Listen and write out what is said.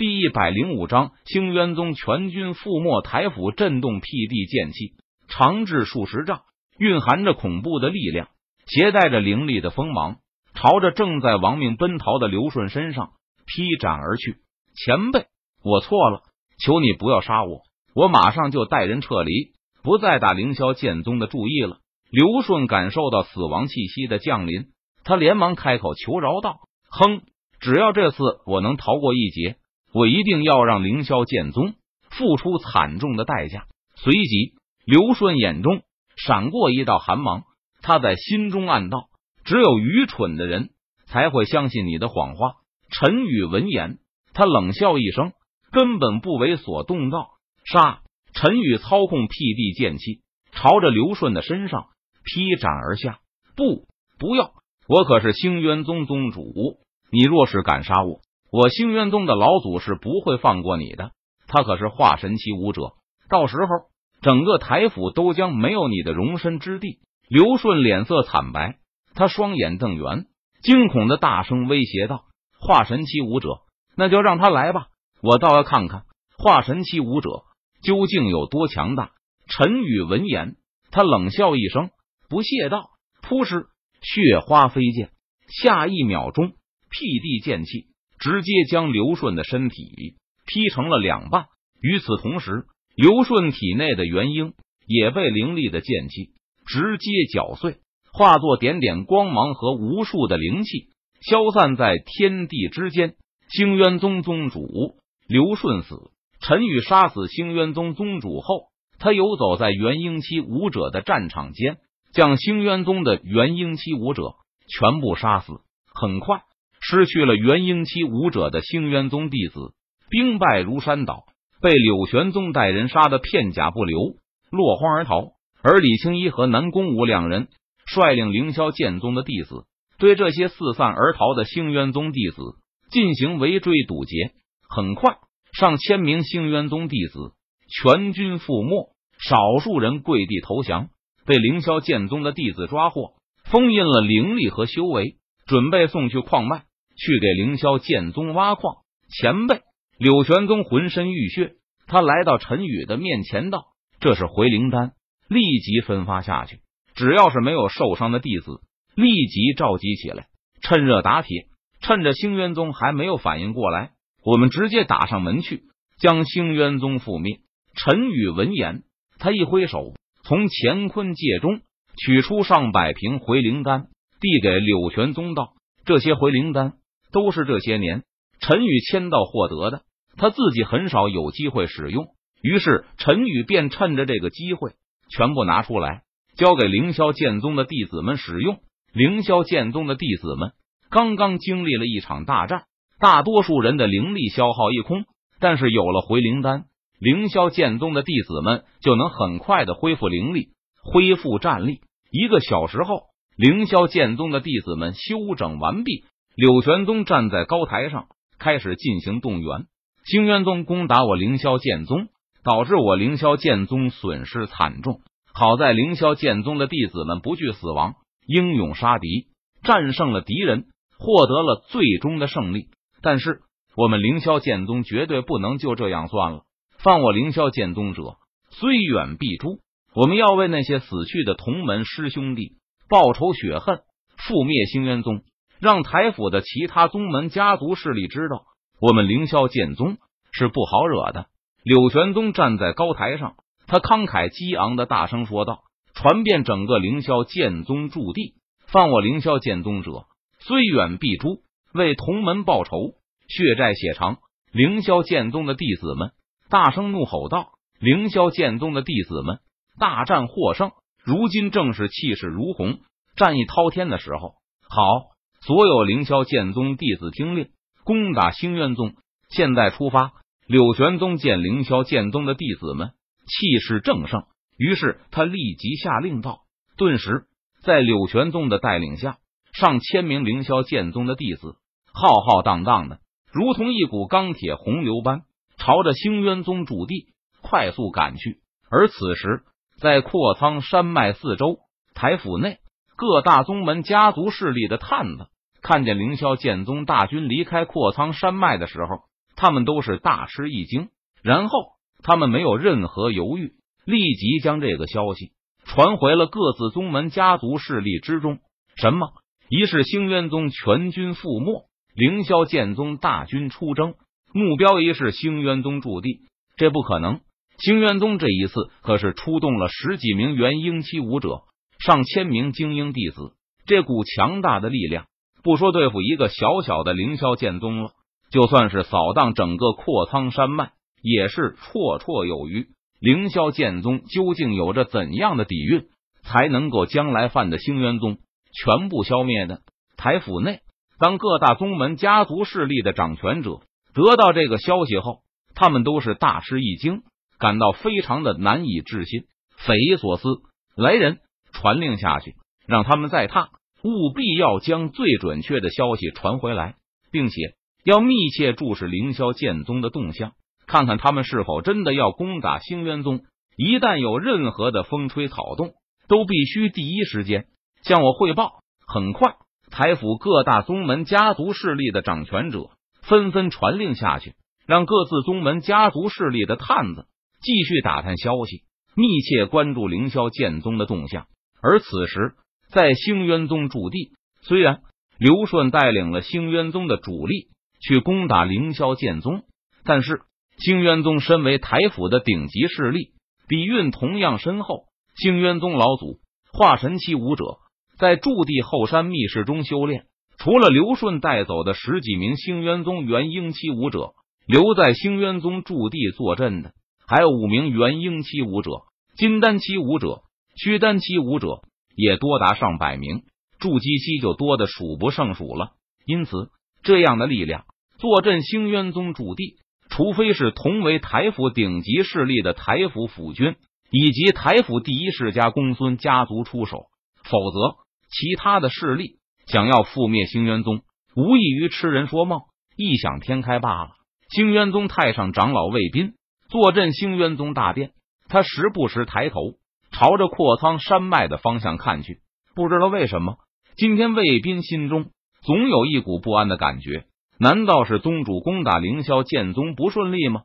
第一百零五章，清渊宗全军覆没。台府震动辟地剑气，长至数十丈，蕴含着恐怖的力量，携带着凌厉的锋芒，朝着正在亡命奔逃的刘顺身上劈斩而去。前辈，我错了，求你不要杀我，我马上就带人撤离，不再打凌霄剑宗的注意了。刘顺感受到死亡气息的降临，他连忙开口求饶道：“哼，只要这次我能逃过一劫。”我一定要让凌霄剑宗付出惨重的代价。随即，刘顺眼中闪过一道寒芒，他在心中暗道：只有愚蠢的人才会相信你的谎话。陈宇闻言，他冷笑一声，根本不为所动，道：“杀！”陈宇操控辟地剑气，朝着刘顺的身上劈斩而下。不，不要！我可是星渊宗宗主，你若是敢杀我！我星渊宗的老祖是不会放过你的，他可是化神期武者，到时候整个台府都将没有你的容身之地。刘顺脸色惨白，他双眼瞪圆，惊恐的大声威胁道：“化神期武者，那就让他来吧，我倒要看看化神期武者究竟有多强大。”陈宇闻言，他冷笑一声，不屑道：“扑哧，血花飞溅，下一秒钟，辟地剑气。”直接将刘顺的身体劈成了两半。与此同时，刘顺体内的元婴也被凌厉的剑气直接搅碎，化作点点光芒和无数的灵气，消散在天地之间。星渊宗宗主刘顺死，陈宇杀死星渊宗宗主后，他游走在元婴期武者的战场间，将星渊宗的元婴期武者全部杀死。很快。失去了元婴期武者的星渊宗弟子兵败如山倒，被柳玄宗带人杀得片甲不留，落荒而逃。而李青衣和南宫武两人率领凌霄剑宗的弟子，对这些四散而逃的星渊宗弟子进行围追堵截。很快，上千名星渊宗弟子全军覆没，少数人跪地投降，被凌霄剑宗的弟子抓获，封印了灵力和修为，准备送去矿脉。去给凌霄剑宗挖矿，前辈柳玄宗浑身浴血，他来到陈宇的面前道：“这是回灵丹，立即分发下去。只要是没有受伤的弟子，立即召集起来，趁热打铁。趁着星渊宗还没有反应过来，我们直接打上门去，将星渊宗覆灭。”陈宇闻言，他一挥手，从乾坤界中取出上百瓶回灵丹，递给柳玄宗道：“这些回灵丹。”都是这些年陈宇签到获得的，他自己很少有机会使用，于是陈宇便趁着这个机会全部拿出来，交给凌霄剑宗的弟子们使用。凌霄剑宗的弟子们刚刚经历了一场大战，大多数人的灵力消耗一空，但是有了回灵丹，凌霄剑宗的弟子们就能很快的恢复灵力，恢复战力。一个小时后，凌霄剑宗的弟子们休整完毕。柳玄宗站在高台上，开始进行动员。星渊宗攻打我凌霄剑宗，导致我凌霄剑宗损失惨重。好在凌霄剑宗的弟子们不惧死亡，英勇杀敌，战胜了敌人，获得了最终的胜利。但是我们凌霄剑宗绝对不能就这样算了。犯我凌霄剑宗者，虽远必诛。我们要为那些死去的同门师兄弟报仇雪恨，覆灭星渊宗。让台府的其他宗门家族势力知道，我们凌霄剑宗是不好惹的。柳玄宗站在高台上，他慷慨激昂的大声说道，传遍整个凌霄剑宗驻地：犯我凌霄剑宗者，虽远必诛。为同门报仇，血债血偿。凌霄剑宗的弟子们大声怒吼道：“凌霄剑宗的弟子们大战获胜，如今正是气势如虹、战意滔天的时候。”好。所有凌霄剑宗弟子听令，攻打星渊宗！现在出发！柳玄宗见凌霄剑宗的弟子们气势正盛，于是他立即下令道：“顿时，在柳玄宗的带领下，上千名凌霄剑宗的弟子浩浩荡荡的，如同一股钢铁洪流般，朝着星渊宗主地快速赶去。而此时，在阔苍山脉四周，台府内。”各大宗门家族势力的探子看见凌霄剑宗大军离开阔苍山脉的时候，他们都是大吃一惊。然后，他们没有任何犹豫，立即将这个消息传回了各自宗门家族势力之中。什么？一是星渊宗全军覆没，凌霄剑宗大军出征，目标一是星渊宗驻地。这不可能！星渊宗这一次可是出动了十几名元婴期武者，上千名精英弟子。这股强大的力量，不说对付一个小小的凌霄剑宗了，就算是扫荡整个阔苍山脉。也是绰绰有余。凌霄剑宗究竟有着怎样的底蕴，才能够将来犯的星渊宗全部消灭呢？台府内，当各大宗门家族势力的掌权者得到这个消息后，他们都是大吃一惊，感到非常的难以置信，匪夷所思。来人，传令下去，让他们再踏，务必要将最准确的消息传回来，并且要密切注视凌霄剑宗的动向。看看他们是否真的要攻打星渊宗，一旦有任何的风吹草动，都必须第一时间向我汇报。很快，台府各大宗门家族势力的掌权者纷纷传令下去，让各自宗门家族势力的探子继续打探消息，密切关注凌霄剑宗的动向。而此时，在星渊宗驻地，虽然刘顺带领了星渊宗的主力去攻打凌霄剑宗，但是。星渊宗身为台府的顶级势力，底蕴同样深厚。星渊宗老祖化神期武者在驻地后山密室中修炼，除了刘顺带走的十几名星渊宗元婴期武者留在星渊宗驻地坐镇的，还有五名元婴期武者、金丹期武者、虚丹期武者，也多达上百名，筑基期就多的数不胜数了。因此，这样的力量坐镇星渊宗驻地。除非是同为台府顶级势力的台府府军以及台府第一世家公孙家族出手，否则其他的势力想要覆灭星渊宗，无异于痴人说梦、异想天开罢了。星渊宗太上长老魏斌坐镇星渊宗大殿，他时不时抬头朝着阔苍山脉的方向看去，不知道为什么，今天卫斌心中总有一股不安的感觉。难道是宗主攻打凌霄剑宗不顺利吗？